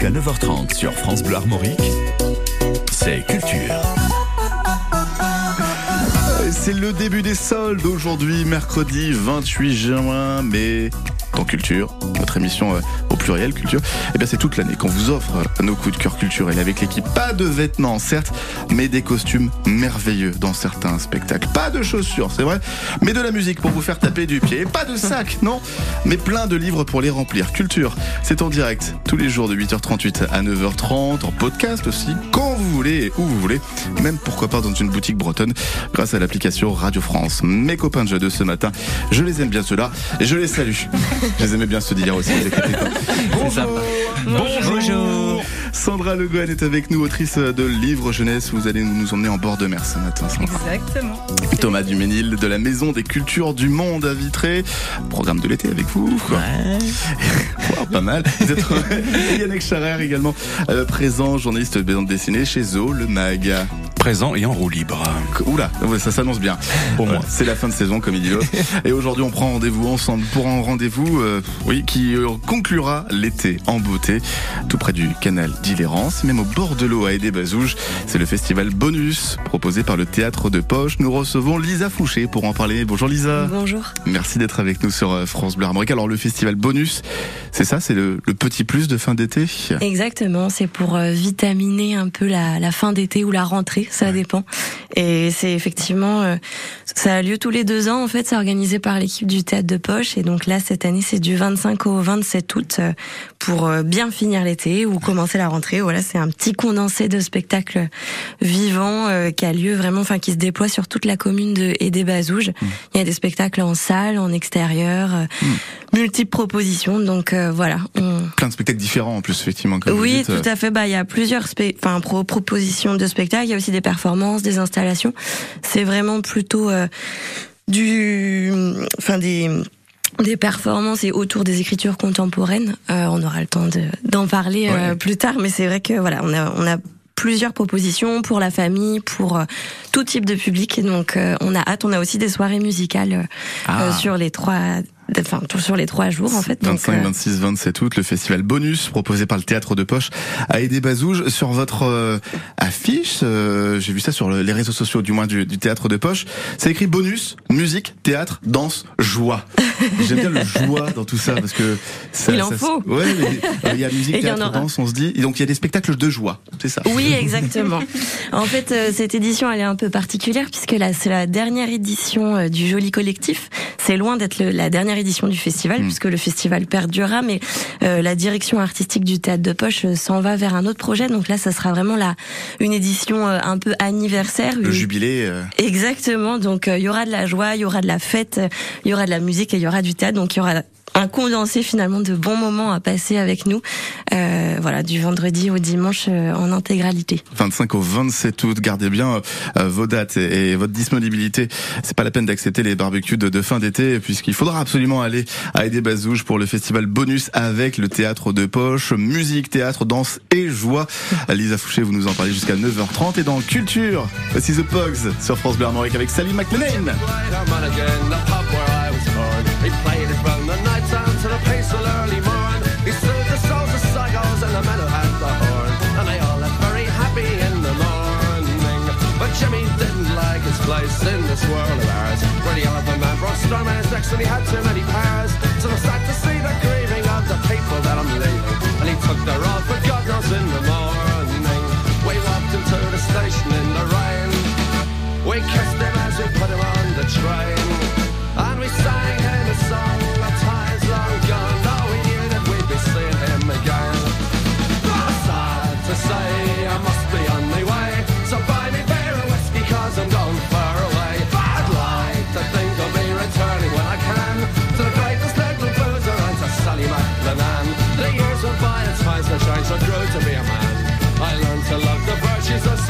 Jusqu'à 9h30 sur France Bleu Armorique, c'est Culture. C'est le début des soldes aujourd'hui, mercredi 28 juin, mais dans Culture, notre émission euh, Culture, eh bien c'est toute l'année qu'on vous offre nos coups de cœur culturels avec l'équipe. Pas de vêtements, certes, mais des costumes merveilleux dans certains spectacles. Pas de chaussures, c'est vrai, mais de la musique pour vous faire taper du pied. Et pas de sac, non, mais plein de livres pour les remplir. Culture, c'est en direct tous les jours de 8h38 à 9h30, en podcast aussi, quand vous voulez et où vous voulez, même pourquoi pas dans une boutique bretonne grâce à l'application Radio France. Mes copains de jeu de ce matin, je les aime bien ceux-là et je les salue. Je les aimais bien ceux d'hier aussi. Bonjour. Sandra Le Gouen est avec nous, autrice de livres jeunesse. Vous allez nous emmener en bord de mer ce matin, Sandra. Exactement. Thomas Duménil de la Maison des Cultures du Monde à Vitré. Programme de l'été avec vous. quoi. Wow, pas mal. Vous êtes Yannick Charrer également euh, présent, journaliste de bande dessinée chez Zo, le mag. Présent et en roue libre. Oula, ouais, ça s'annonce bien. Pour moi, c'est la fin de saison, comme il dit l'autre. Et aujourd'hui, on prend rendez-vous ensemble pour un rendez-vous, euh, oui, qui euh, conclura l'été en beauté, tout près du canal d'Illérance, même au bord de l'eau à Aidé-Bazouge. C'est le festival Bonus, proposé par le théâtre de Poche. Nous recevons Lisa Fouché pour en parler. Bonjour Lisa. Bonjour. Merci d'être avec nous sur euh, France Bleu Armorique. Alors, le festival Bonus, c'est ça, c'est le, le petit plus de fin d'été? Exactement, c'est pour euh, vitaminer un peu la, la fin d'été ou la rentrée, ça dépend. Et c'est effectivement, euh, ça a lieu tous les deux ans en fait, c'est organisé par l'équipe du théâtre de Poche. Et donc là, cette année, c'est du 25 au 27 août pour bien finir l'été ou commencer la rentrée. Voilà, c'est un petit condensé de spectacles vivants euh, qui a lieu vraiment, enfin qui se déploie sur toute la commune de et des Bazouges. Il y a des spectacles en salle, en extérieur, euh, multiples propositions. Donc euh, voilà, on, Plein de spectacles différents en plus, effectivement. Comme vous oui, dites. tout à fait. Bah, il y a plusieurs enfin, pro- propositions de spectacles. Il y a aussi des performances, des installations. C'est vraiment plutôt du, enfin des des performances et autour des écritures contemporaines. Euh, on aura le temps de- d'en parler euh, plus tard, mais c'est vrai que voilà, on a on a plusieurs propositions pour la famille, pour euh, tout type de public. Et donc, euh, on a hâte. On a aussi des soirées musicales euh, Ah. euh, sur les trois, enfin tout sur les trois jours en fait. Donc, 25, euh, 26, 27 août, le festival Bonus proposé par le théâtre de Poche à aider Bazouge sur votre euh, affiche. euh, J'ai vu ça sur le- les réseaux sociaux, du moins du, du théâtre de Poche. C'est écrit Bonus, musique, théâtre, danse, joie. J'aime bien le joie dans tout ça parce que ça, Il en ça- faut. Ouais, mais, euh, il y a musique, Et théâtre, danse, on se dit. Et donc il y a des spectacles de joie, c'est ça. Oui, exactement. En fait, cette édition, elle est un peu particulière puisque là, c'est la dernière édition du Joli Collectif. C'est loin d'être la dernière édition du festival puisque le festival perdurera, mais euh, la direction artistique du théâtre de poche euh, s'en va vers un autre projet. Donc là, ça sera vraiment la une édition euh, un peu anniversaire. Le une- jubilé. Exactement. Donc il y aura de la joie, il y aura de la fête, il y aura de la musique et il y aura du théâtre. Donc il y aura un condensé finalement de bons moments à passer avec nous. Euh, voilà, du vendredi au dimanche euh, en intégralité. 25 au 27 août. Gardez bien euh, vos dates et, votre disponibilité. C'est pas la peine d'accepter les barbecues de, fin d'été puisqu'il faudra absolument aller à Aidé Bazouge pour le festival bonus avec le théâtre de poche, musique, théâtre, danse et joie. Lisa Fouché, vous nous en parlez jusqu'à 9h30 et dans Culture, voici The Pogs sur France Bleu avec Sally McLean. To the peaceful early morn. He soothed the souls of psychos and the men who had the horn. And they all left very happy in the morning. But Jimmy didn't like his place in this world of ours. Where the elephant man brought storm in his necks and he had too many powers. So I'm sad to see the grieving of the people that I'm leaving. And he took their all for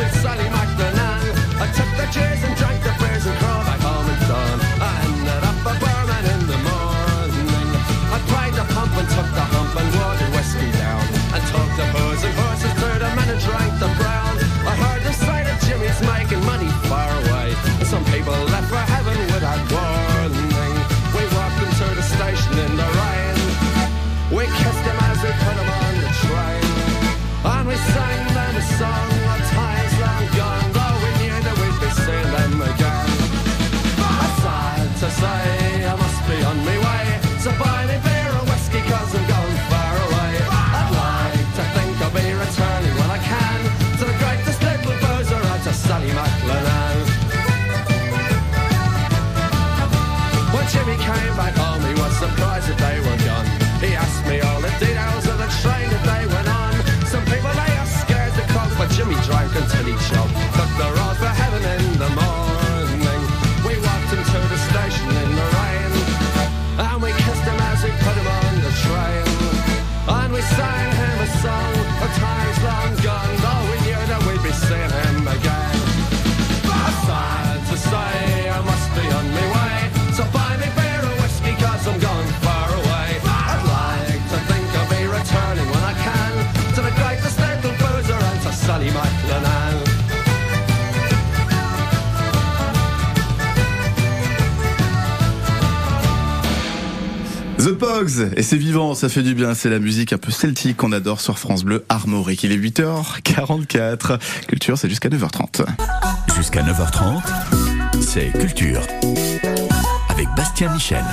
Sally McDonald. I took the chairs and Et c'est vivant, ça fait du bien, c'est la musique un peu celtique qu'on adore sur France Bleu Armorique. Il est 8h44. Culture, c'est jusqu'à 9h30. Jusqu'à 9h30, c'est Culture. Avec Bastien Michel.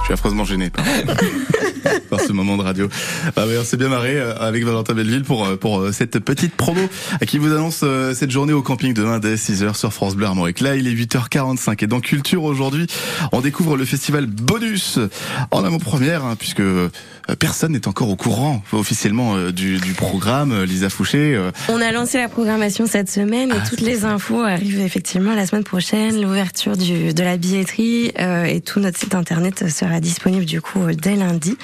Je suis affreusement gêné par, ce moment de radio. Ah ouais, on s'est bien marré euh, avec Valentin Belleville pour euh, pour euh, cette petite promo qui vous annonce cette journée au camping demain dès 6h sur France Bleu Armorique. Là, il est 8h45 et dans Culture aujourd'hui, on découvre le festival Bonus en avant-première hein, puisque personne n'est encore au courant officiellement du, du programme. Lisa Fouché, On a lancé la programmation cette semaine et Ah, toutes les infos arrivent effectivement la semaine prochaine. L'ouverture de la billetterie euh, et tout notre site internet sera disponible du coup dès lundi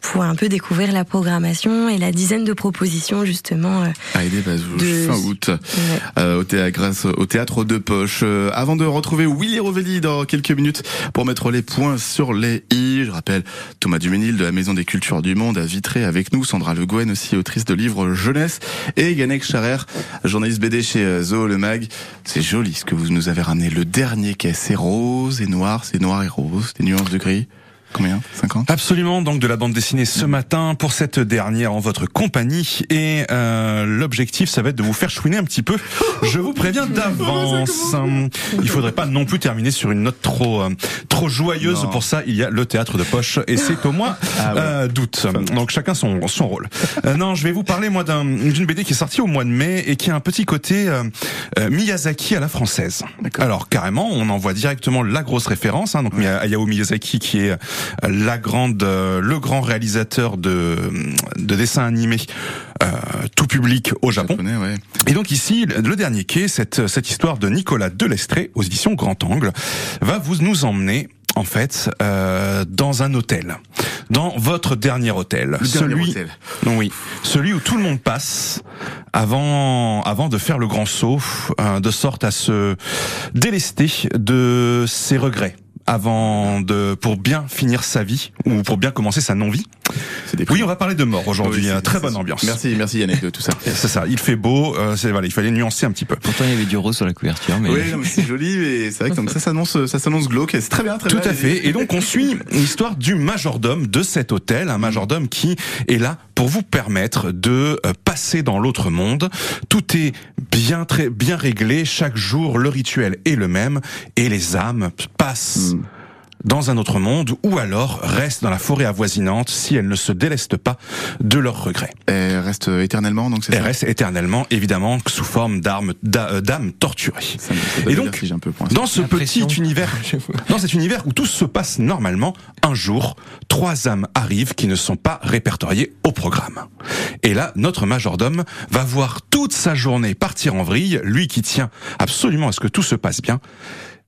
pour un peu découvrir la programmation et la dizaine de propositions justement. euh, à aider Bazou, De- fin août. ouais. euh, au théâtre, grâce au théâtre de poche. Euh, avant de retrouver Willy Rovelli dans quelques minutes pour mettre les points sur les i, je rappelle Thomas Duménil de la Maison des Cultures du Monde à Vitré avec nous, Sandra Le Gouen aussi autrice de livres jeunesse et Yannick Charer, journaliste BD chez euh, Zo Le Mag. C'est joli ce que vous nous avez ramené. Le dernier quai, c'est rose et noir, c'est noir et rose, des nuances de gris. Combien? 50 Absolument, donc de la bande dessinée ce matin pour cette dernière en votre compagnie. Et euh, l'objectif, ça va être de vous faire chouiner un petit peu. Je vous préviens d'avance. Hum, Il faudrait pas non plus terminer sur une note trop euh, trop joyeuse. Non. Pour ça, il y a le théâtre de poche et c'est au mois Ah ouais. euh, d'août. Donc chacun son son rôle. Euh, non, je vais vous parler moi d'un- d'une BD qui est sortie au mois de mai et qui a un petit côté euh, euh, Miyazaki à la française. D'accord. Alors carrément, on en voit directement la grosse référence. Hein, donc Hayao Miyazaki qui est euh, la grande, euh, le grand réalisateur de de dessins animés euh, tout public au Japon. Japonais, ouais. Et donc ici, le dernier quai, cette cette histoire de Nicolas Delestré aux éditions Grand Angle, va vous nous emmener en fait euh, dans un hôtel, dans votre dernier hôtel, Le dernier celui hôtel. non, oui, celui où tout le monde passe avant avant de faire le grand saut, euh, de sorte à se délester de ses regrets avant de pour bien finir sa vie ou pour bien commencer sa non-vie. Oui, on va parler de mort aujourd'hui. Oui, c'est- très bonne ambiance. Merci, merci Yannick de tout ça. C'est ça. Il fait beau. euh, c'est voilà. Il fallait nuancer un petit peu. Pourtant, il y avait du rose sur la couverture, mais. Oui, non, mais c'est joli, mais c'est vrai que donc ça s'annonce, ça s'annonce glauque. C'est très bien, très Tout bien. à fait. Et donc on suit l'histoire du majordome de cet hôtel, un majordome qui est là pour vous permettre de euh, passer dans l'autre monde. Tout est bien très bien réglé. Chaque jour, le rituel est le même et les âmes passent. Dans un autre monde ou alors restent dans la forêt avoisinante si elles ne se délestent pas de leurs regrets. Elle reste éternellement, donc c'est Elles restent éternellement, évidemment, sous forme d'armes, d'a- euh, d'âmes torturées. Ça me- ça donne Et donc, un peu. Dans ce petit univers, dans cet univers où tout se passe normalement, un jour, trois âmes arrivent qui ne sont pas répertoriées au programme. Et là, notre majordome va voir toute sa journée partir en vrille, lui qui tient absolument à ce que tout se passe bien.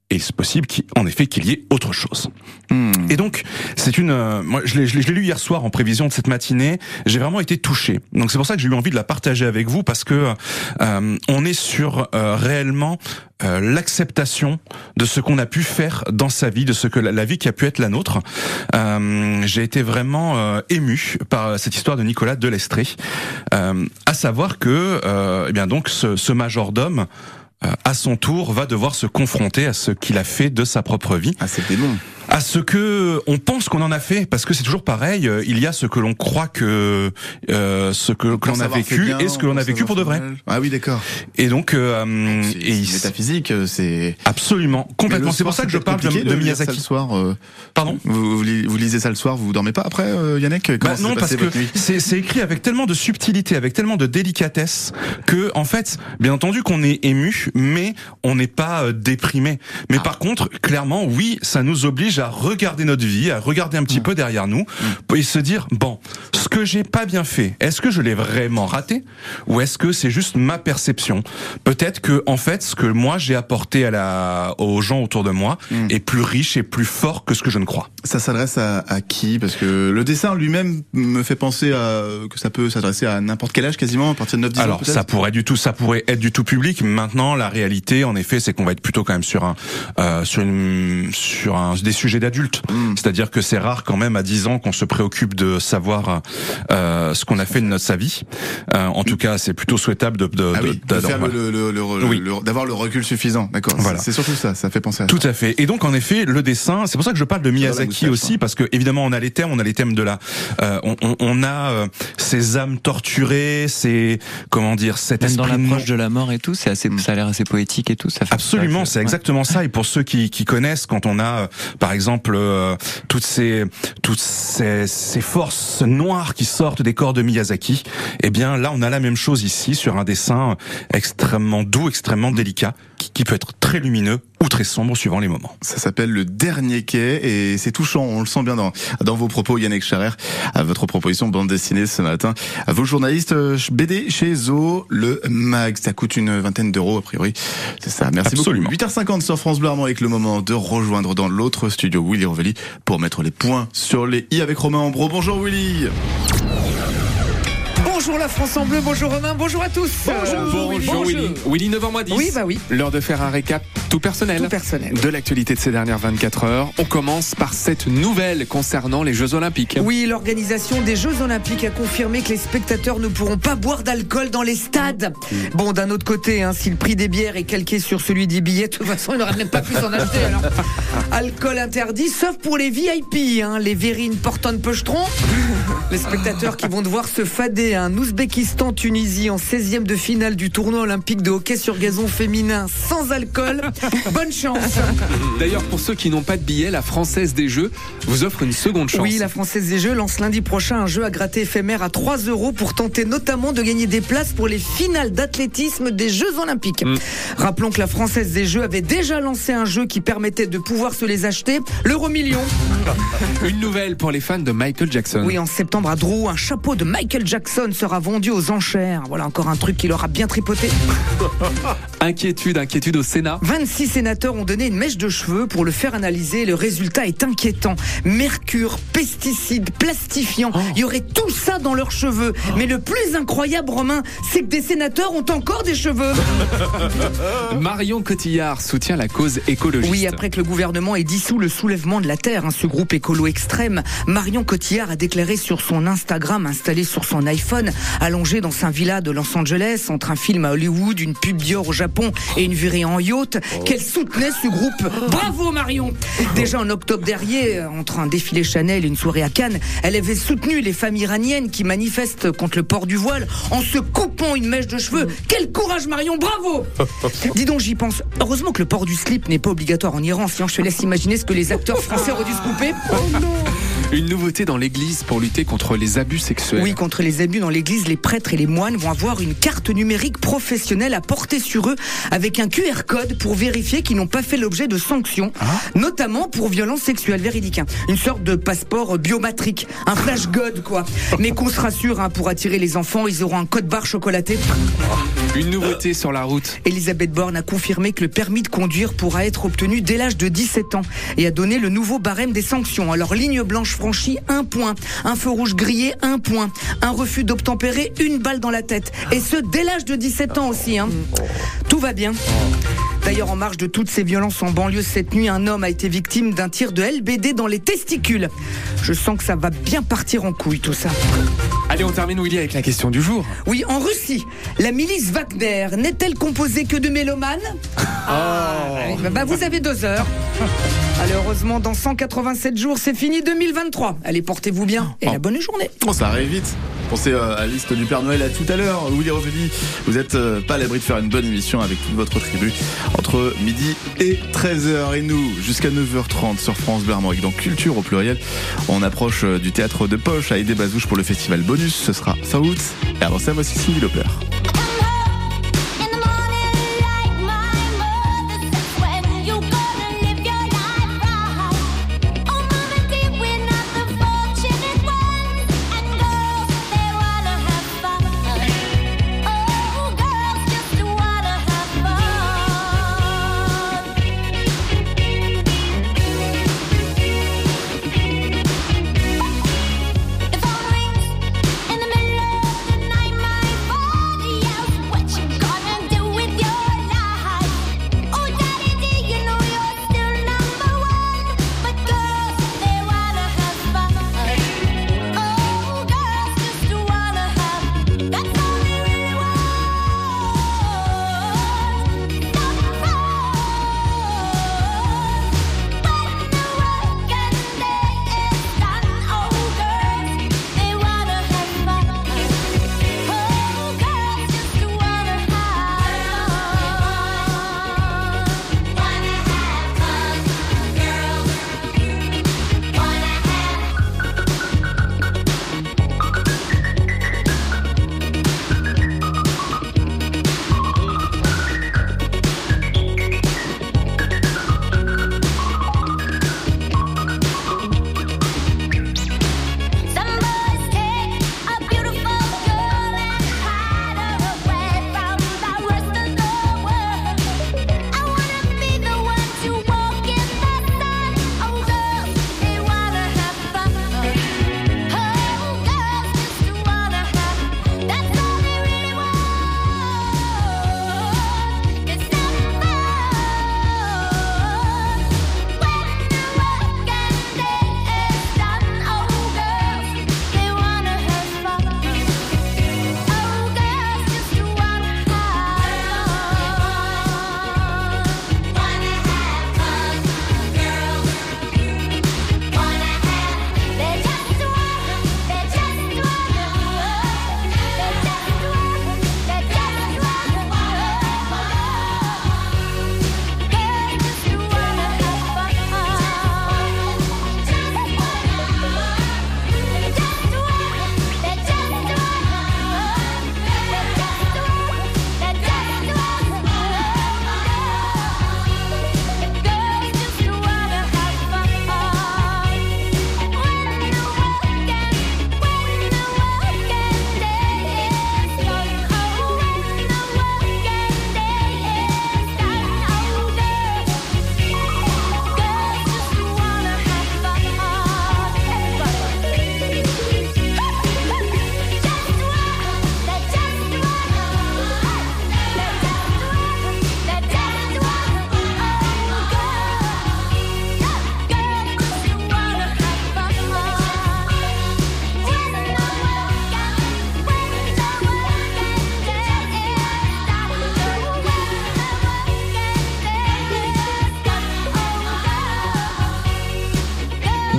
Et c'est possible qu'en effet qu'il y ait autre chose. Hmm. Et donc, c'est une. euh, moi, je l'ai je l'ai- je l'ai lu hier soir en prévision de cette matinée. J'ai vraiment été touché. Donc c'est pour ça que j'ai eu envie de la partager avec vous parce que euh, on est sur euh, réellement euh, l'acceptation de ce qu'on a pu faire dans sa vie, de ce que la, la vie qui a pu être la nôtre. Euh, j'ai été vraiment euh, ému par cette histoire de Nicolas Delestré, euh, à savoir que, euh, eh bien donc, ce, ce majordome. Euh, à son tour, va devoir se confronter à ce qu'il a fait de sa propre vie Ah, c'était long. À ce que on pense qu'on en a fait, parce que c'est toujours pareil. euh, Il y a ce que l'on croit que euh, ce que, que l'on a vécu bien, et ce que l'on a vécu pour de vrai. mal. Ah oui, d'accord. Et donc, euh, C'est et métaphysique, euh, c'est. absolument, complètement. C'est pour ça que je parle de, de ça Miyazaki. le soir. euh, Pardon. Vous, vous, li- vous lisez ça le soir, vous dormez pas après, euh, Yannick? Bah non, parce que c'est c'est écrit avec tellement de subtilité, avec tellement de délicatesse, que en fait, bien entendu qu'on est ému, mais on n'est pas déprimé. Mais Ah. par contre, clairement, oui, ça nous oblige à regarder notre vie, à regarder un petit peu derrière nous, et se dire bon, ce que j'ai pas bien fait, est-ce que je l'ai vraiment raté, ou est-ce que c'est juste ma perception? Peut-être que en fait, ce que moi j'ai apporté à la aux gens autour de moi Mm. est plus riche et plus fort que ce que je ne crois. Ça s'adresse à, à qui? Parce que le dessin lui-même me fait penser à, que ça peut s'adresser à n'importe quel âge quasiment, à partir de 9-10 ans Alors peut-être? ça pourrait du tout, ça pourrait être du tout public. Maintenant, la réalité, en effet, c'est qu'on va être plutôt quand même sur un, euh, sur une, sur un, des sujets sujet d'adulte. Mm. C'est-à-dire que c'est rare quand même à 10 ans qu'on se préoccupe de savoir euh, ce qu'on a fait de notre sa vie. Euh, en tout cas, c'est plutôt souhaitable de, de, Ah de- oui, de d'avoir- faire le, le, le- le- Oui. le- d'avoir le recul suffisant. D'accord. Voilà. C'est- surtout ça. Ça fait penser à ça. Tout à fait. Et donc en effet, le dessin, c'est pour ça que je parle de Miyazaki aussi, hein. parce que évidemment on a les thèmes, on a les thèmes de la, euh, on, on- on a euh, ces âmes torturées, ces comment dire, cet Même dans l'approche de la mort et tout, c'est assez, ça a l'air assez poétique et tout. Ça fait Absolument, ça, c'est exactement ça. Et pour ceux qui, qui connaissent, quand on a, euh, par exemple, euh, toutes ces toutes ces, ces forces noires qui sortent des corps de Miyazaki, eh bien là, on a la même chose ici sur un dessin extrêmement doux, extrêmement délicat, qui, qui peut être très lumineux ou très sombre suivant les moments. Ça s'appelle le dernier quai et c'est touchant. On le sent bien dans dans vos propos, Yannick Charer, à votre proposition de bande dessinée ce matin. À vos journalistes euh, BD chez Zo, le mag. Ça coûte une vingtaine d'euros a priori. C'est ça. Merci Absolument. beaucoup. 8h50 sur France Bleu avec le moment de rejoindre dans l'autre studio Willy Rovelli pour mettre les points sur les i avec Romain Ambro. Bonjour Willy. Bonjour la France en bleu, bonjour Romain, bonjour à tous. Bonjour, Oui, Willy. Willy 9h10. Oui, bah oui, L'heure de faire un récap tout personnel. tout personnel. De l'actualité de ces dernières 24 heures. On commence par cette nouvelle concernant les Jeux Olympiques. Oui, l'organisation des Jeux Olympiques a confirmé que les spectateurs ne pourront pas boire d'alcool dans les stades. Bon, d'un autre côté, hein, si le prix des bières est calqué sur celui des billets, de toute façon, il n'aura même pas pu s'en acheter. Alors. Alcool interdit, sauf pour les VIP, hein, les verrines portant pechetron. Les spectateurs qui vont devoir se fader à un en 16e de finale du tournoi olympique de hockey sur gazon féminin sans alcool. Bonne chance. D'ailleurs, pour ceux qui n'ont pas de billets, la Française des Jeux vous offre une seconde chance. Oui, la Française des Jeux lance lundi prochain un jeu à gratter éphémère à 3 euros pour tenter notamment de gagner des places pour les finales d'athlétisme des Jeux Olympiques. Mm. Rappelons que la Française des Jeux avait déjà lancé un jeu qui permettait de pouvoir se les acheter, l'euro million. Une nouvelle pour les fans de Michael Jackson. Oui, en septembre à Drou, un chapeau de Michael Jackson sera vendu aux enchères. Voilà encore un truc qui leur a bien tripoté. Inquiétude, inquiétude au Sénat. 26 sénateurs ont donné une mèche de cheveux pour le faire analyser. Le résultat est inquiétant. Mercure, pesticides, plastifiants. Il y aurait tout ça dans leurs cheveux. Mais le plus incroyable, Romain, c'est que des sénateurs ont encore des cheveux. Marion Cotillard soutient la cause écologiste. Oui, après que le gouvernement ait dissous le soulèvement de la Terre, hein, ce groupe écolo extrême, Marion Cotillard a déclaré sur son Instagram, installé sur son iPhone, allongé dans sa villa de Los Angeles, entre un film à Hollywood, une pub Dior au Japon et une virée en yacht, qu'elle soutenait ce groupe? Bravo Marion Déjà en octobre dernier, euh, entre un défilé Chanel et une soirée à Cannes, elle avait soutenu les femmes iraniennes qui manifestent contre le port du voile en se coupant une mèche de cheveux. Quel courage Marion, bravo Dis donc, j'y pense. Heureusement que le port du slip n'est pas obligatoire en Iran, sinon je te laisse imaginer ce que les acteurs français auraient dû se couper. Une nouveauté dans l'église pour lutter contre les abus sexuels. Oui, contre les abus dans l'église, les prêtres et les moines vont avoir une carte numérique professionnelle à porter sur eux avec un QR code pour vérifier qu'ils n'ont pas fait l'objet de sanctions, notamment pour violences sexuelles véridiques. hein. Une sorte de passeport biométrique, un flash god quoi. Mais qu'on se rassure, hein, pour attirer les enfants, ils auront un code barre chocolaté. Une nouveauté sur la route. Elisabeth Borne a confirmé que le permis de conduire pourra être obtenu dès l'âge de 17 ans et a donné le nouveau barème des sanctions. Alors ligne blanche franchie, un point. Un feu rouge grillé, un point. Un refus d'obtempérer, une balle dans la tête. Et ce, dès l'âge de 17 ans aussi. Hein. Tout va bien. D'ailleurs, en marge de toutes ces violences en banlieue cette nuit, un homme a été victime d'un tir de LBD dans les testicules. Je sens que ça va bien partir en couille tout ça. Allez, on termine, Willy, avec la question du jour. Oui, en Russie, la milice Wagner n'est-elle composée que de mélomanes Ah, bah, vous avez deux heures. Allez, heureusement, dans 187 jours, c'est fini 2023. Allez, portez-vous bien et la bonne journée. Bon, ça arrive vite. Pensez euh, à la liste du Père Noël à tout à l'heure. Willy Rovelli, vous êtes euh, pas à l'abri de faire une bonne émission avec toute votre tribu entre midi et 13h. Et nous, jusqu'à 9h30 sur France Bleu. Dans Culture au pluriel, on approche euh, du théâtre de Poche à Aidé Bazouche pour le festival bonus. Ce sera fin août. Et avant ça, voici Cindy Lauper.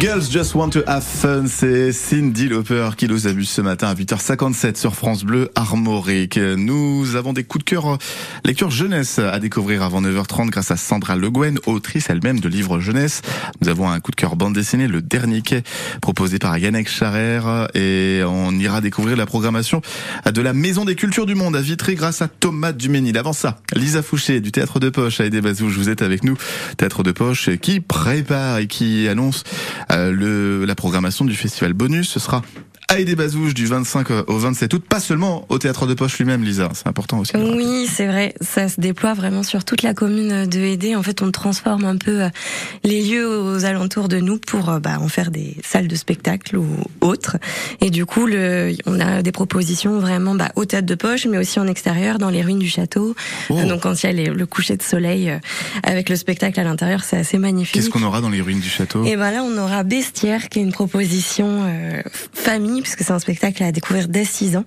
Girls Just Want to Have Fun, c'est Cindy Lauper qui nous amuse ce matin à 8h57 sur France Bleu Armorique. Nous avons des coups de cœur lecture jeunesse à découvrir avant 9h30 grâce à Sandra Le Guen, autrice elle-même de livres jeunesse. Nous avons un coup de cœur bande dessinée, Le Dernier Quai, proposé par Yannick Charer et on ira découvrir la programmation de la Maison des Cultures du Monde à Vitré grâce à Thomas Duménil. Avant ça, Lisa Fouché du Théâtre de Poche à Aidé Bazouge, vous êtes avec nous. Théâtre de Poche qui prépare et qui annonce le, la programmation du festival Bonus. Ce sera à Aidé Bazouge du 25 au 27 août, pas seulement au Théâtre de Poche lui-même, Lisa. C'est important aussi. Oui, c'est vrai. Ça se déploie vraiment sur toute la commune de Hédé. En fait, on transforme un peu euh, les lieux aux alentours de nous pour euh, bah, en faire des salles de spectacle ou autres. Et du coup, le, on a des propositions vraiment bah, au théâtre de poche, mais aussi en extérieur, dans les ruines du château. Oh. Donc, quand il y a les- le coucher de soleil euh, avec le spectacle à l'intérieur, c'est assez magnifique. Qu'est-ce qu'on aura dans les ruines du château? Et ben là, on aura Bestiaire, qui est une proposition euh, famille, puisque c'est un spectacle à découvrir dès 6 ans,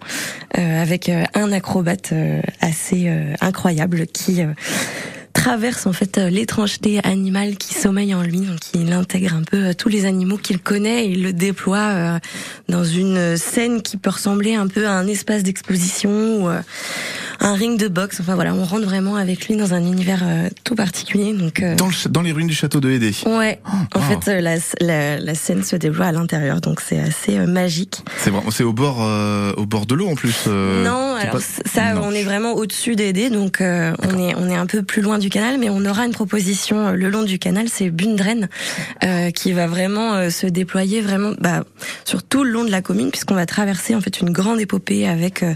euh, avec euh, un acrobate euh, assez incroyable qui traverse en fait l'étrangeté animale qui sommeille en lui. Donc il intègre un peu tous les animaux qu'il connaît et il le déploie dans une scène qui peut ressembler un peu à un espace d'exposition un ring de boxe. Enfin voilà, on rentre vraiment avec lui dans un univers euh, tout particulier. Donc euh, dans, le dans les ruines du château de Hédé. Ouais, en wow. fait, euh, la, la, la scène se déploie à l'intérieur, donc c'est assez euh, magique. C'est vraiment, c'est au bord, euh, au bord de l'eau en plus. euh, non, alors pas- ça, Non. on est vraiment au-dessus d'Aidé, donc euh, on est on est un peu plus loin du canal, mais on aura une proposition euh, le long du canal, c'est Bundren, euh, qui va vraiment euh, se déployer vraiment bah, sur tout le long de la commune, puisqu'on va traverser en fait une grande épopée avec euh,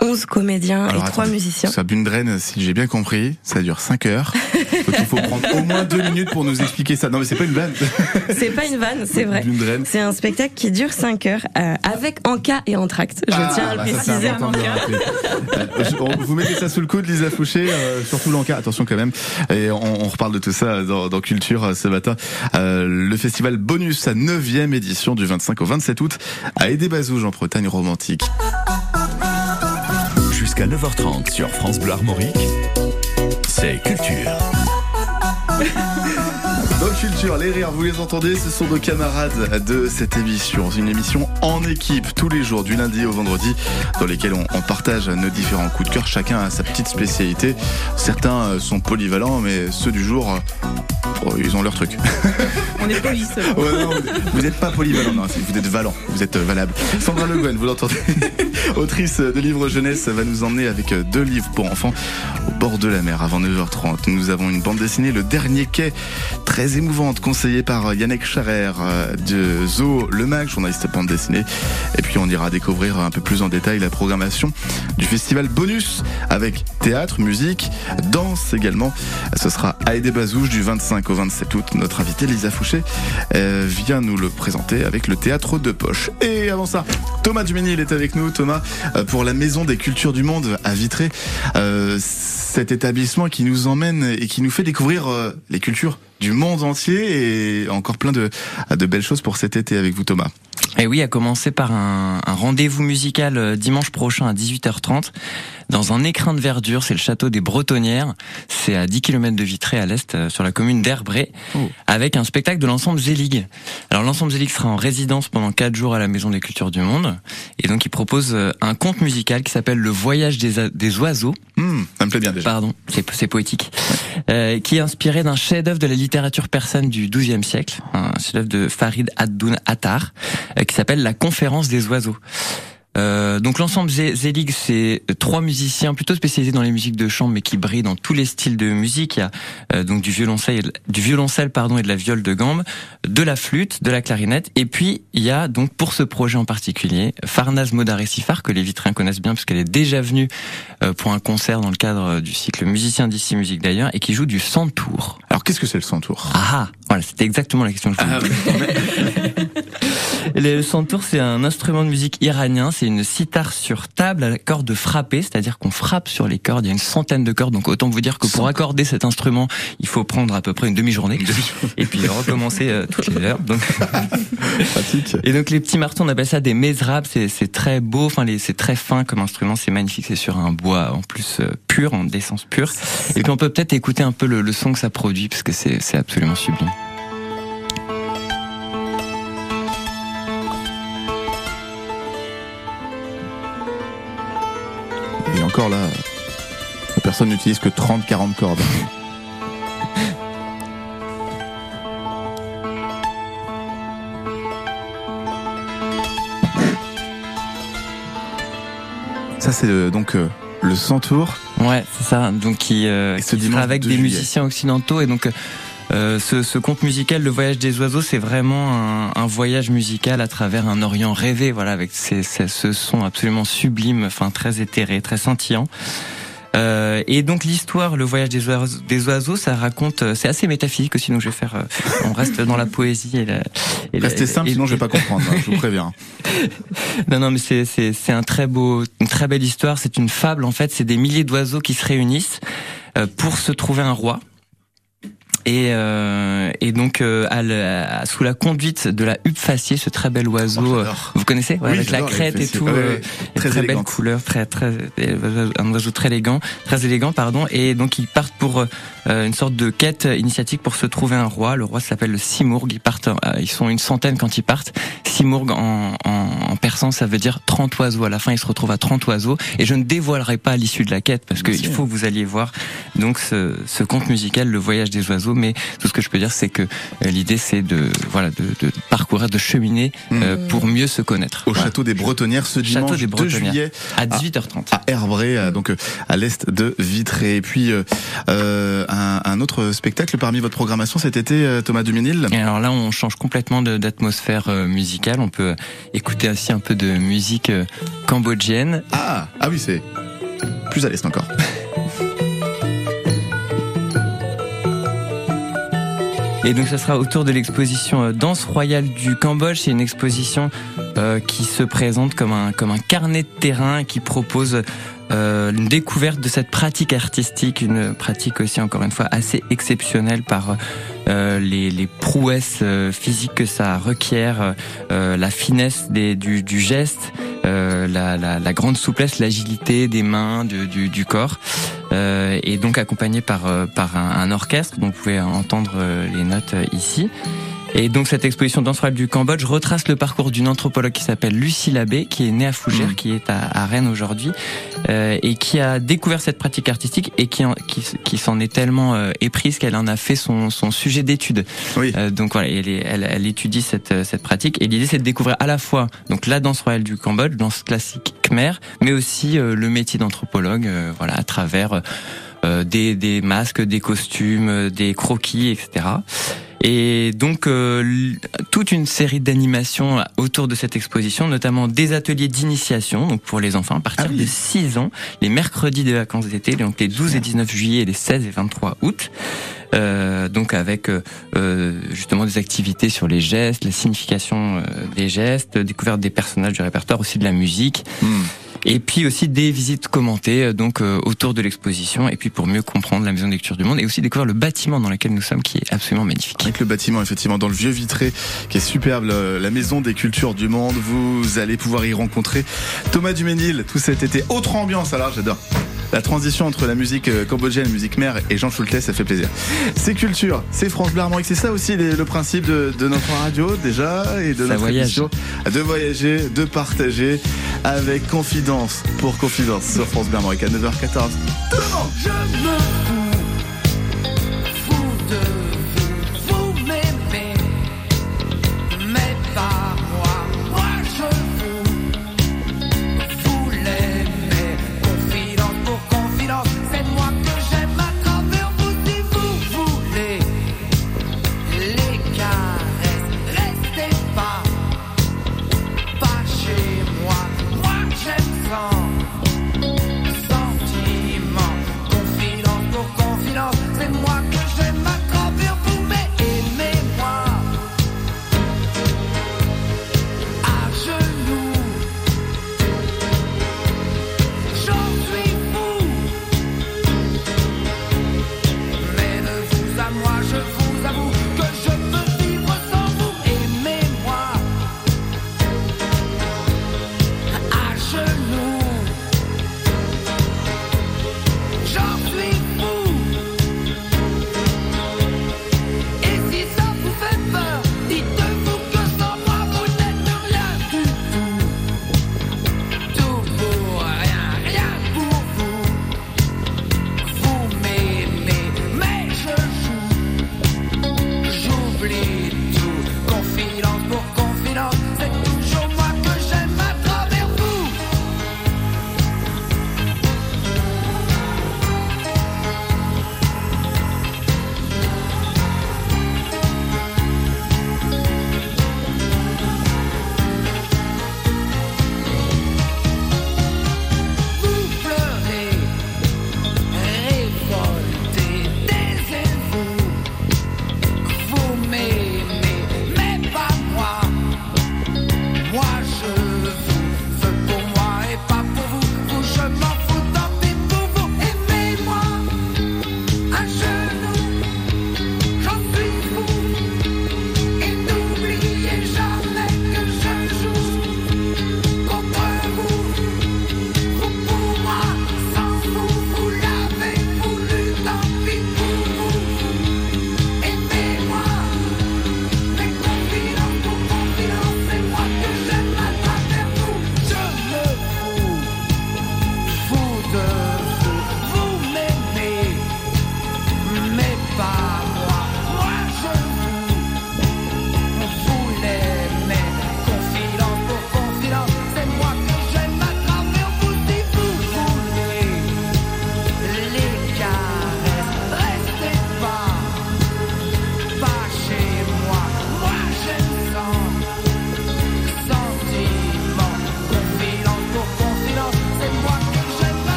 11 comédiens Alors, et trois musiciens. Ça, Bundren, si j'ai bien compris, ça dure 5 heures. Donc il faut prendre au moins 2 minutes pour nous expliquer ça. Non mais c'est pas une blague. C'est pas une vanne, c'est vrai. C'est un spectacle qui dure 5 heures euh, avec Anka et Entracte. Je Ah, tiens à le bah, ça, préciser. le rappeler. Euh, Vous mettez ça sous le coude, Lisa Fouché, euh, surtout l'encas, attention quand même. Et on, on reparle de tout ça dans, dans Culture euh, ce matin. Euh, le festival Bonus, sa 9 édition du 25 au 27 août à Aidé-Bazouge en Bretagne romantique. Jusqu'à 9h30 sur France Bleu Armorique, c'est Culture. Dans Culture, les rires, vous les entendez, ce sont nos camarades de cette émission. C'est une émission en équipe tous les jours, du lundi au vendredi, dans lesquels on, on partage nos différents coups de cœur. Chacun a sa petite spécialité. Certains euh, sont polyvalents, mais ceux du jour, euh, oh, ils ont leur truc. On est police. Ouais, vous n'êtes pas polyvalent, non, vous êtes valant, vous êtes euh, valable. Sandra Le Guen, vous l'entendez, autrice de livres jeunesse, va nous emmener avec deux livres pour enfants bord de la mer avant 9h30. Nous avons une bande dessinée, Le Dernier Quai, très émouvante, conseillée par euh, Yannick Charer euh, de Zo Le Mag, journaliste bande dessinée. Et puis on ira découvrir un peu plus en détail la programmation du festival Bonus avec théâtre, musique, danse également. Ce sera à Aidé Bazouge du 25 au 27 août. Notre invité Lisa Fouché euh, vient nous le présenter avec le théâtre de poche. Et avant ça, Thomas Duménil est avec nous. Thomas, pour la Maison des Cultures du Monde à Vitré, cet établissement qui nous emmène et qui nous fait découvrir euh, les cultures du monde entier et encore plein de, de belles choses pour cet été avec vous Thomas. Et oui, à commencer par un, un rendez-vous musical euh, dimanche prochain à 18h30 dans un écrin de verdure, c'est le château des Bretonnières. C'est à 10 km de Vitré à l'est, euh, sur la commune d'Herbray, Oh. avec un spectacle de l'ensemble Zelig. Alors l'ensemble Zelig sera en résidence pendant 4 jours à la Maison des Cultures du Monde, et donc il propose euh, un conte musical qui s'appelle Le Voyage des, des oiseaux. Hmm, ça me plaît bien déjà. Pardon, c'est c'est poétique. Euh, qui est inspiré d'un chef-d'œuvre de la littérature persane du XIIe siècle, un chef-d'œuvre de Farid Ad-Doun Attar, euh, qui s'appelle La Conférence des oiseaux. Euh, donc l'ensemble Zelig, c'est trois musiciens plutôt spécialisés dans les musiques de chambre, mais qui brillent dans tous les styles de musique. Il y a euh, donc du violoncelle, du violoncelle pardon et de la viole de gambe, de la flûte, de la clarinette, et puis il y a donc pour ce projet en particulier Farnaz Modaré Sifar que les Vitriens connaissent bien parce qu'elle est déjà venue euh, pour un concert dans le cadre euh, du cycle Musicien d'ici musique d'ailleurs et qui joue du santour. Alors qu'est-ce que c'est le centaure? Ah ah, voilà, c'était exactement la question que je voulais Le santour, c'est un instrument de musique iranien. C'est une sitar sur table à la corde frappée, c'est-à-dire qu'on frappe sur les cordes. Il y a une centaine de cordes, donc autant vous dire que pour accorder cet instrument, il faut prendre à peu près une demi-journée et puis recommencer euh, toutes les heures. Donc, Pratique. et donc les petits marteaux, on appelle ça des mesrabs. C'est très beau, enfin c'est très fin comme instrument, c'est magnifique. C'est sur un bois en plus euh, pur, en d'essence pure. Et puis on peut peut-être écouter un peu le, le son que ça produit parce que c'est absolument sublime. Encore là, personne n'utilise que 30-40 cordes. Ça c'est euh, donc euh, le Centaure. Ouais, c'est ça. Donc qui, euh, qui sera avec 2 des juillet. musiciens occidentaux et donc. euh, ce, ce conte musical, Le Voyage des oiseaux, c'est vraiment un, un voyage musical à travers un Orient rêvé, voilà, avec ces, ces- ce son absolument sublime, enfin très éthéré, très scintillant. Euh, et donc l'histoire, le voyage des oiseaux, des oiseaux, ça raconte, euh, c'est assez métaphysique aussi. Donc je vais faire, euh, on reste dans la poésie et la. et la- Restez simple, et- sinon je vais pas comprendre. hein, je vous préviens. non, non, mais c'est c'est c'est un très beau, une très belle histoire. C'est une fable en fait. C'est des milliers d'oiseaux qui se réunissent euh, pour se trouver un roi. Et, euh, et donc euh, à sous la conduite de la huppe faciée, ce très bel oiseau. Oh, euh, vous connaissez Ouais, Oui, avec la crête et tout. Ouais, très très belle couleur, très très un oiseau très élégant, très élégant pardon. Et donc ils partent pour euh, une sorte de quête initiatique pour se trouver un roi. Le roi s'appelle le Simurg. Ils partent, euh, ils sont une centaine quand ils partent. Simurg en, en, en persan, ça veut dire 30 oiseaux. À la fin, ils se retrouvent à 30 oiseaux. Et je ne dévoilerai pas l'issue de la quête parce qu'il faut que vous alliez voir donc ce, ce conte musical, le voyage des oiseaux. Mais tout ce que je peux dire, c'est que euh, l'idée, c'est de voilà de, de parcourir, de cheminer euh, pour mieux se connaître. Au Voilà. château des Bretonnières ce Château dimanche des 2 Bretonnières. juillet à 18h30. à Herbré, euh, donc euh, à l'est de Vitré. Et puis euh, euh, un, autre spectacle parmi votre programmation cet été, euh, Thomas Duménil. Et alors là, on change complètement d'atmosphère euh, musicale. On peut écouter aussi un peu de musique euh, cambodgienne. Ah, ah oui, c'est plus à l'est encore. Et donc, ça sera autour de l'exposition euh, Danse royale du Cambodge. C'est une exposition euh, qui se présente comme un comme un carnet de terrain qui propose euh, une découverte de cette pratique artistique, une pratique aussi encore une fois assez exceptionnelle par euh, les, les prouesses euh, physiques que ça requiert, euh, la finesse des, du, du geste, euh, la, la, la grande souplesse, l'agilité des mains, du, du, du corps, euh, et donc accompagné par, par un, un orchestre. dont vous pouvez entendre les notes ici. Et donc cette exposition Danse royale du Cambodge retrace le parcours d'une anthropologue qui s'appelle Lucie Labbé, qui est née à Fougères, Mhm. qui est à, à Rennes aujourd'hui, euh, et qui a découvert cette pratique artistique et qui, en- qui, qui s'en est tellement euh, éprise qu'elle en a fait son, son sujet d'étude. Oui. Euh, donc voilà, elle, est- elle, elle étudie cette, euh, cette pratique et l'idée c'est de découvrir à la fois donc la danse royale du Cambodge, danse classique khmer, mais aussi euh, le métier d'anthropologue, euh, voilà, à travers euh, des, des masques, des costumes, des croquis, etc. Et donc euh, toute une série d'animations autour de cette exposition, notamment des ateliers d'initiation, donc pour les enfants à partir Ah oui. de 6 ans, les mercredis des vacances d'été, donc les 12 et 19 juillet et les 16 et 23 août. Euh, donc avec euh, euh, justement des activités sur les gestes, la signification euh, des gestes, découverte des personnages du répertoire, aussi de la musique. Hmm. Et puis aussi des visites commentées euh, donc euh, autour de l'exposition et puis pour mieux comprendre la maison de lecture du monde et aussi découvrir le bâtiment dans lequel nous sommes qui est absolument magnifique. Avec le bâtiment, effectivement, dans le vieux vitré, qui est superbe, la maison des cultures du monde. Vous allez pouvoir y rencontrer Thomas Duménil tout cet été. Autre ambiance, alors, j'adore. La transition entre la musique euh, cambodgienne, la musique mère et Jean Schultes, ça fait plaisir. C'est culture, c'est France Armorique, c'est ça aussi le principe de, de notre radio déjà et de Ça notre voyage. émission. De voyager, de partager avec confidence pour confidence sur France Bleu à 9h14. Je me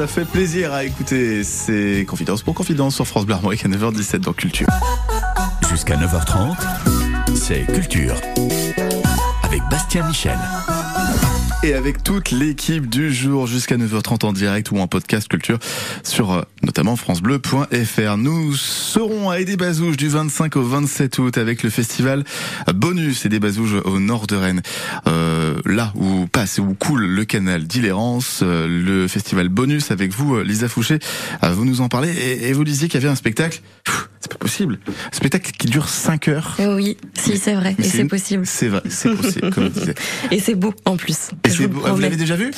ça fait plaisir à écouter. C'est Confidence pour Confidence sur France Bleu Armorique à 9h17 dans Culture. Jusqu'à 9h30, c'est Culture. Avec Bastien Michel. Et avec toute l'équipe du jour jusqu'à 9h30 en direct ou en podcast culture sur euh, notamment francebleu.fr. Nous serons à Aidé Bazouge du 25 au 27 août avec le festival Bonus Aidé Bazouge au nord de Rennes. Euh, là où passe où coule le canal d'Illérance, euh, le festival Bonus avec vous Lisa Fouché, euh, vous nous en parlez et, et vous disiez qu'il y avait un spectacle. C'est pas possible. Un spectacle qui dure 5 heures. Euh, Oui, si c'est vrai, Mais et c'est une- possible. C'est vrai, c'est possible, comme on disait. Et c'est beau en plus. Et Vous l'avez déjà vu?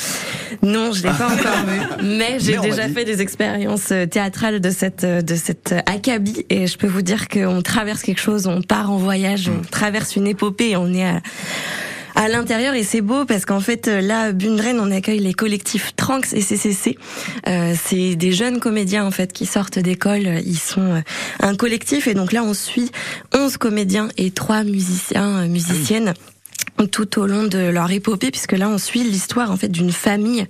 Non, je l'ai pas encore vu, mais j'ai déjà fait des expériences euh, théâtrales de cette euh, de cette euh, acabit. Et je peux vous dire qu'on traverse quelque chose, on part en voyage, Mm. on traverse une épopée, et on est à à l'intérieur. Et c'est beau parce qu'en fait là Bundren on accueille les collectifs Tranks et CCC euh, c'est des jeunes comédiens en fait qui sortent d'école. Ils sont un collectif. Et donc là on suit 11 comédiens et trois musiciens euh, musiciennes tout au long de leur épopée, puisque là on suit l'histoire en fait d'une famille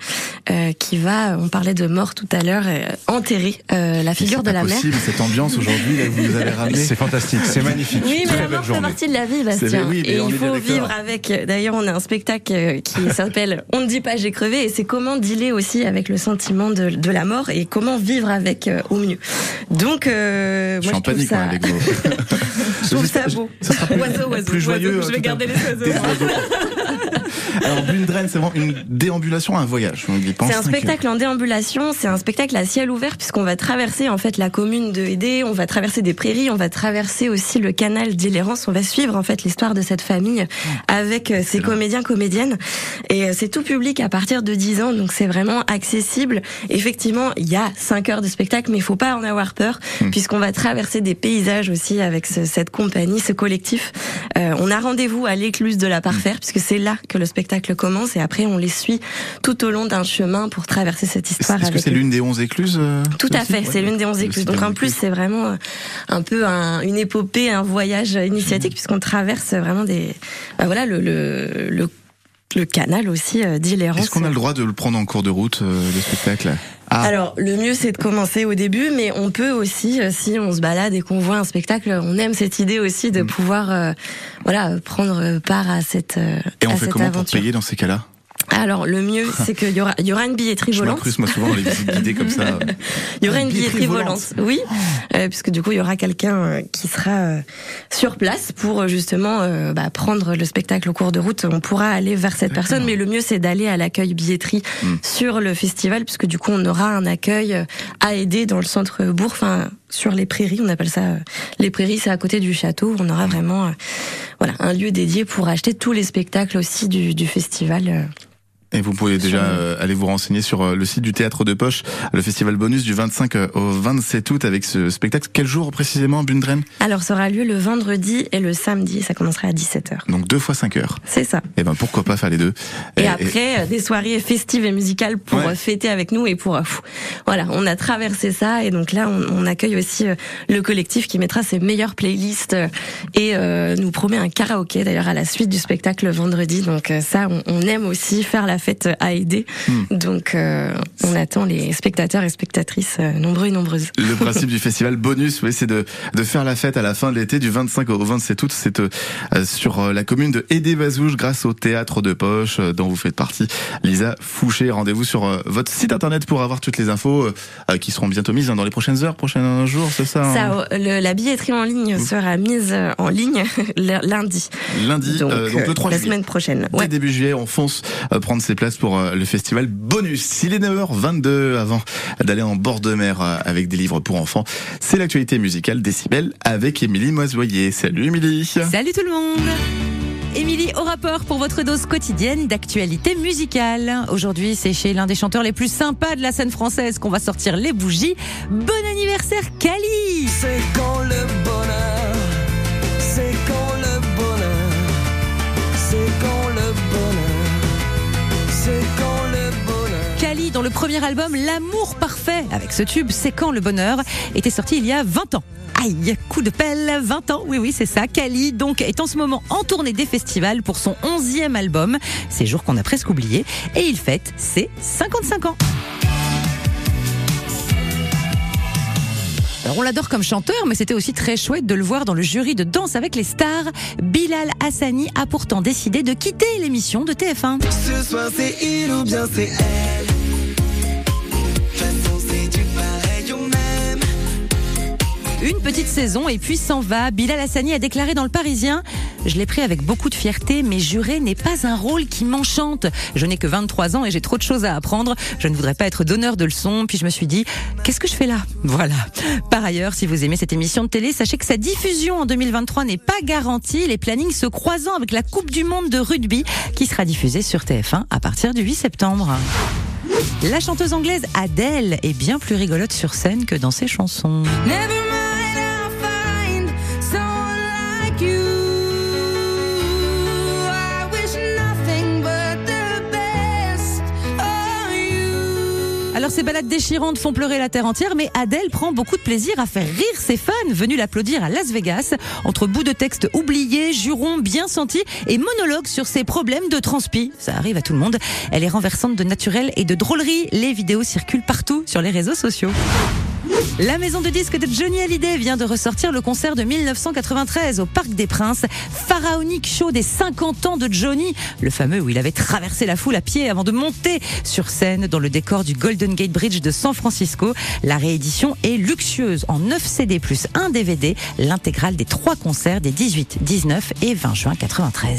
euh, qui va, on parlait de mort tout à l'heure, euh, enterrer euh, la figure C'est de la mère. possible, cette ambiance aujourd'hui, là, vous nous avez ramené. C'est fantastique, c'est magnifique. Oui, mais Très la mort fait partie de la vie, C'est Bastien. oui, et il faut vivre avec. D'ailleurs, on a un spectacle qui s'appelle On ne dit pas j'ai crevé, et c'est comment dealer aussi avec le sentiment de, de la mort et comment vivre avec euh, au mieux. Donc, euh, Je suis moi, en panique ça, moi, avec vous. je trouve ça beau. Ça sera plus, Oiseau, oiseau, plus joyeux. oiseau. Je vais garder les oiseaux. Alors, Bundren, c'est vraiment une déambulation, un voyage. C'est un cinq spectacle en déambulation, c'est un spectacle à ciel ouvert puisqu'on va traverser en fait la commune de Hédé, on va traverser des prairies, on va traverser aussi le canal d'Illérance, on va suivre en fait l'histoire de cette famille avec euh, ces comédiens comédiennes et euh, c'est tout public à partir de 10 ans donc c'est vraiment accessible. Effectivement, il y a 5 heures de spectacle mais il faut pas en avoir peur puisqu'on va traverser des paysages aussi avec ce- cette compagnie, ce collectif. Euh, on a rendez-vous à l'écluse de la Parfaire puisque c'est là que le spectacle commence et après on les suit tout au long d'un chemin pour traverser cette histoire Est-ce que c'est l'une des 11 écluses euh, Tout à fait, Ouais. c'est l'une des 11 Le écluses. Donc en plus, c'est vraiment euh, un peu un- une épopée, un voyage initiatique puisqu'on traverse vraiment des bah voilà le le le, le canal aussi euh, d'Illérance. Est-ce qu'on a le droit de le prendre en cours de route, le spectacle? Ah, Alors, le mieux, c'est de commencer au début, mais on peut aussi, euh, si on se balade et qu'on voit un spectacle, on aime cette idée aussi Mm. de pouvoir, euh, voilà, prendre part à cette, euh, et on fait cette comment pour aventure. payer dans ces cas-là? Alors, le mieux, c'est qu'il y aura, y aura une billetterie Je volante. m'incruste moi souvent dans les visites guidées comme ça. Il y aura une billetterie billetterie volante. volante, oui, euh, puisque du coup il y aura quelqu'un euh, qui sera euh, sur place pour euh, justement euh, bah, prendre le spectacle au cours de route. On pourra aller vers cette personne, mais le mieux c'est d'aller à l'accueil billetterie Hmm. sur le festival, puisque du coup on aura un accueil euh, à aider dans le centre bourg, enfin sur les prairies, on appelle ça les prairies, c'est à côté du château. On aura vraiment euh, voilà un lieu dédié pour acheter tous les spectacles aussi du, du festival. Euh. Et vous pouvez déjà euh, aller vous renseigner sur euh, le site du Théâtre de Poche, le festival bonus du 25 au 27 août avec ce spectacle. Quel jour précisément, Bundren? Alors ça aura lieu le vendredi et le samedi, ça commencera à 17h. Donc deux fois 5 heures. C'est ça. Et ben pourquoi pas faire les deux Et, après, euh, des soirées festives et musicales pour Ouais. euh, fêter avec nous et pour... euh, voilà, on a traversé ça et donc là, on, on accueille aussi euh, le collectif qui mettra ses meilleures playlists euh, et euh, nous promet un karaoké d'ailleurs à la suite du spectacle vendredi. Donc euh, ça, on, on aime aussi faire la fête à aider. Hmm. Donc euh, on attend les spectateurs et spectatrices euh, nombreux et nombreuses. Le principe du festival bonus, oui, c'est de, de faire la fête à la fin de l'été du 25 au 27 août. C'est euh, sur la commune de Aidé-Bazouge grâce au théâtre de poche dont vous faites partie. Lisa Fouché, rendez-vous sur votre site internet pour avoir toutes les infos qui seront bientôt mises hein, dans les prochaines heures, prochains jours, c'est ça, hein Ça, le- la billetterie en ligne sera mise en ligne lundi. Lundi, Donc, donc le 3 la juillet. semaine prochaine. Dès début juillet, on fonce prendre ses places pour euh, le festival bonus. Il est 9h22 avant d'aller en bord de mer euh, avec des livres pour enfants. C'est l'actualité musicale Décibel avec Émilie Moisoyer. Salut Émilie. Salut tout le monde Émilie au rapport pour votre dose quotidienne d'actualité musicale. Aujourd'hui, c'est chez l'un des chanteurs les plus sympas de la scène française qu'on va sortir les bougies. Bon anniversaire Kali C'est quand le bonheur, Jolie dans le premier album L'amour parfait. Avec ce tube, C'est quand le bonheur était sorti il y a 20 ans. Aïe, coup de pelle, 20 ans, oui oui c'est ça. Kali donc est en ce moment en tournée des festivals pour son 11e album, ces jours qu'on a presque oublié, et il fête ses 55 ans. Alors on l'adore comme chanteur, mais c'était aussi très chouette de le voir dans le jury de Danse avec les stars. Bilal Hassani a pourtant décidé de quitter l'émission de TF1. Ce soir c'est il ou bien c'est elle? Une petite saison et puis s'en va. Bilal Hassani a déclaré dans le Parisien Je l'ai pris avec beaucoup de fierté, mais jurer n'est pas un rôle qui m'enchante. Je n'ai que 23 ans et j'ai trop de choses à apprendre. Je ne voudrais pas être donneur de leçons. Puis je me suis dit Qu'est-ce que je fais là? Voilà. Par ailleurs, si vous aimez cette émission de télé, sachez que sa diffusion en 2023 n'est pas garantie. Les plannings se croisant avec la Coupe du Monde de rugby qui sera diffusée sur TF1 à partir du 8 septembre. La chanteuse anglaise Adele est bien plus rigolote sur scène que dans ses chansons. Ces balades déchirantes font pleurer la terre entière, mais Adele prend beaucoup de plaisir à faire rire ses fans venus l'applaudir à Las Vegas, entre bouts de texte oubliés, jurons bien sentis et monologues sur ses problèmes de transpi. Ça arrive à tout le monde. Elle est renversante de naturel et de drôlerie. Les vidéos circulent partout sur les réseaux sociaux. La maison de disques de Johnny Hallyday vient de ressortir le concert de 1993 au Parc des Princes. Pharaonique show des 50 ans de Johnny, le fameux où il avait traversé la foule à pied avant de monter sur scène dans le décor du Golden Gate Bridge de San Francisco. La réédition est luxueuse en 9 CD plus 1 DVD, l'intégrale des trois concerts des 18, 19 et 20 juin 93.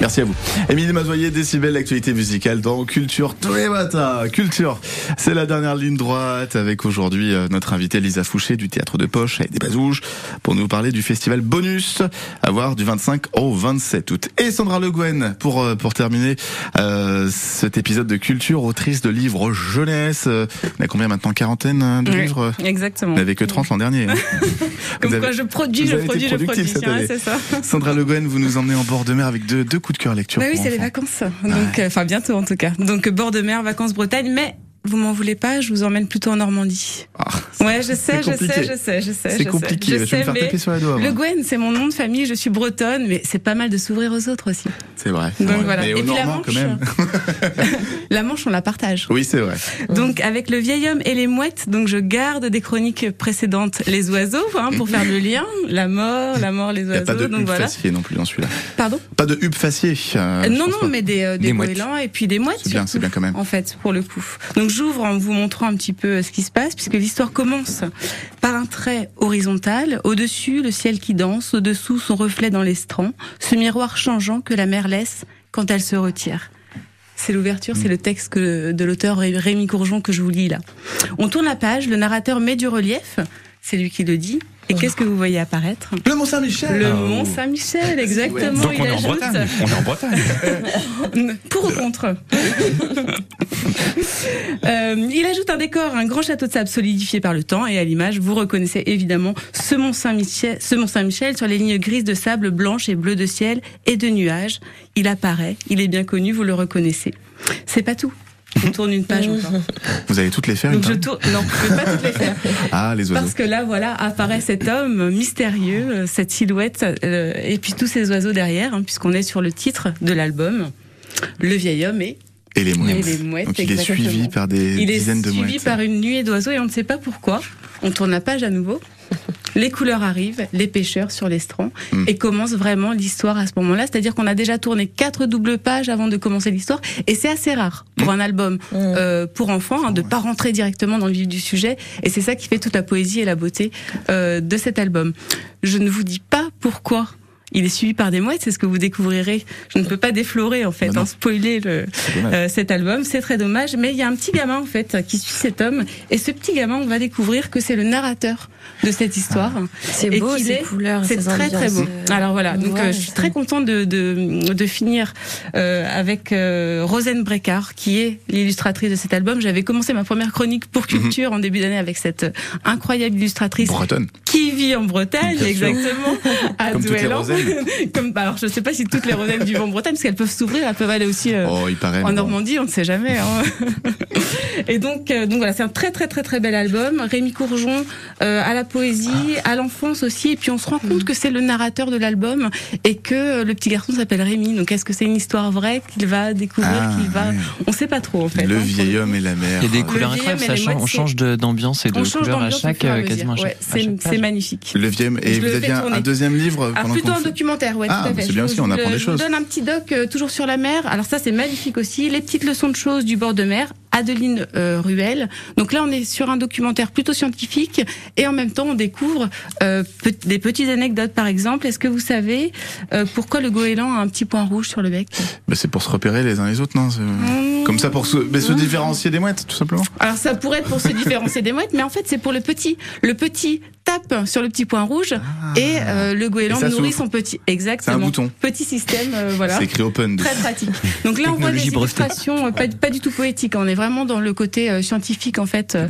Merci à vous. Émilie Mazoyer, Décibel, l'actualité musicale dans Culture tous les matins. Culture, c'est la dernière ligne droite avec aujourd'hui euh, notre invitée Lisa Fouché du Théâtre de Poche avec des bazouges pour nous parler du festival Bonus à voir du 25 au 27 août. Et Sandra Le Guen pour, euh, pour terminer euh, cet épisode de Culture, autrice de livres jeunesse. Euh, On a combien maintenant Quarantaine euh, de Oui, livres? Exactement. Vous n'avez que 30 l'an dernier. hein. Comme quoi je produis, je produis, je produis. cette année. c'est ça. Sandra Le Guen, vous nous emmenez en bord de mer avec deux, deux coups de cœur lecture. Bah oui, c'est les vacances. Donc, euh, enfin, bientôt en tout cas. Donc, bord de mer, vacances Bretagne, mais vous m'en voulez pas, je vous emmène plutôt en Normandie. Ouais, je sais, je sais, je sais, je sais. C'est je compliqué, sais, je vais me faire taper sur la doigt. Le Gwen, c'est mon nom de famille, je suis bretonne, mais c'est pas mal de s'ouvrir aux autres aussi. C'est vrai. Donc vrai. voilà. Mais Et puis la Manche. quand même. La Manche, on la partage. Oui, c'est vrai. Donc avec le vieil homme et les mouettes, donc je garde des chroniques précédentes, les oiseaux, hein, pour faire le lien, la mort, la mort, les Il oiseaux. a pas de donc hub voilà. facier non plus dans celui-là. Pardon? Pas de hub facier. euh, non, non, pas. mais des, euh, des, Des goélands et puis des mouettes. C'est bien, c'est bien quand même. En fait, pour le coup. Donc j'ouvre en vous montrant un petit peu euh, ce qui se passe, puisque l'histoire commence par un trait horizontal. Au-dessus, le ciel qui danse, au-dessous, son reflet dans l'estran, ce miroir changeant que la mer laisse quand elle se retire. C'est l'ouverture, c'est le texte de l'auteur Ré- Rémi Courgeon que je vous lis là. On tourne la page, le narrateur met du relief, c'est lui qui le dit. Et qu'est-ce que vous voyez apparaître Le Mont Saint-Michel Le Ah, Mont oh. Saint-Michel, exactement. Donc il on est en ajoute- Bretagne. On est en Bretagne. pour ou contre Euh, Il ajoute un décor, un grand château de sable solidifié par le temps, et à l'image, vous reconnaissez évidemment ce Mont Saint-Michel, ce Mont Saint-Michel sur les lignes grises de sable blanches et bleues de ciel et de nuages. Il apparaît, il est bien connu, vous le reconnaissez. C'est pas tout. On tourne une page encore. Vous allez toutes les faire Donc une je fois tourne, non, je vais pas toutes les faire. Ah, les oiseaux. Parce que là, voilà, apparaît cet homme mystérieux, cette silhouette, euh, et puis tous ces oiseaux derrière, hein, puisqu'on est sur le titre de l'album. Le vieil homme et Et les mouettes. Et les mouettes, Donc il est exactement. suivi par des il est dizaines de suivi mouettes. par une nuée d'oiseaux et on ne sait pas pourquoi. On tourne la page à nouveau. Les couleurs arrivent, les pêcheurs sur l'estran, Hmm. et commence vraiment l'histoire à ce moment-là. C'est-à-dire qu'on a déjà tourné quatre doubles pages avant de commencer l'histoire, et c'est assez rare pour Hmm. un album euh, pour enfants hein, de pas rentrer directement dans le vif du sujet. Et c'est ça qui fait toute la poésie et la beauté euh, de cet album. Je ne vous dis pas pourquoi. Il est suivi par des mouettes, c'est ce que vous découvrirez. Je ne peux pas déflorer en fait, hein, spoiler le, euh, cet album, c'est très dommage. Mais il y a un petit gamin en fait qui suit cet homme, et ce petit gamin, on va découvrir que c'est le narrateur de cette histoire. C'est Et beau, ces est- couleurs, C'est ces très très beau. euh, Alors voilà, on donc euh, je suis très contente de, de, de finir euh, avec euh, Rosen Brecard, qui est l'illustratrice de cet album. J'avais commencé ma première chronique pour Culture en début d'année avec cette incroyable illustratrice Bretonne. qui vit en Bretagne, exactement, à Comme Comme, bah, alors, je sais pas si toutes les rosaines vivent en Bretagne, parce qu'elles peuvent s'ouvrir, elles peuvent aller aussi euh, Oh, il paraît. mais en bon. Normandie, on ne sait jamais. Hein. Et donc, euh, donc voilà, c'est un très très très très bel album. Rémi Courgeon euh, à la poésie, à l'enfance aussi. Et puis on se rend compte que c'est le narrateur de l'album et que euh, le petit garçon s'appelle Rémi. Donc est-ce que c'est une histoire vraie qu'il va découvrir, Ah, qu'il va. On sait pas trop en fait. Le hein, vieil homme et la mer. Il y a des couleurs Le incroyables, ça change, on change d'ambiance et de On change couleurs à chaque, quasiment Ouais, c'est magnifique. Le vieil homme. Et Je vous aviez un, deuxième livre plutôt un documentaire, ouais, Ah, tout à fait. c'est bien Je aussi, vous- on apprend je des vous choses. donne un petit doc euh, toujours sur la mer. Alors ça, c'est magnifique aussi. Les petites leçons de choses du bord de mer. Adeline euh, Ruel. Donc là, on est sur un documentaire plutôt scientifique et en même temps, on découvre euh, pe- des petites anecdotes. Par exemple, est-ce que vous savez euh, pourquoi le goéland a un petit point rouge sur le bec? Bah, c'est pour se repérer les uns les autres, non? C'est- Mmh. Comme ça pour se, mais se différencier des mouettes, tout simplement. Alors ça pourrait être pour se différencier des mouettes, mais en fait, c'est pour le petit. Le petit tape sur le petit point rouge et euh, le goéland Ah. Et nourrit son petit. Exactement. Un bouton. Petit système, euh, voilà. C'est écrit open. Très pratique. Donc là, on voit des illustrations euh, pas, pas du tout poétiques. On est vraiment dans le côté scientifique en fait de,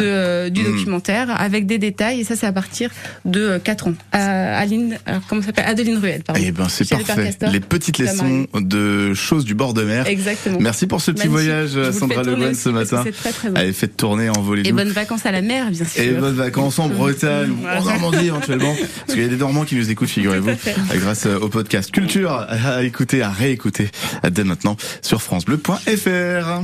euh, du Mm. documentaire avec des détails. Et ça, c'est à partir de 4 ans. Aline, alors, comment s'appelle? Adeline Ruel, pardon. Eh ben, c'est parfait. Castor. Les petites leçons de choses du bord de mer. Exactement. Merci pour ce petit Magnifique. voyage, Sandra Le Guen, ce matin. C'est très très bon. Allez, faites tourner, Et envolez-vous. bonnes vacances à la mer, bien sûr. Et bonnes vacances en Bretagne ou en. Normandie éventuellement. Parce qu'il y a des Normands qui nous écoutent, figurez-vous. Fait. Grâce au podcast Culture à écouter, à réécouter dès maintenant sur FranceBleu.fr.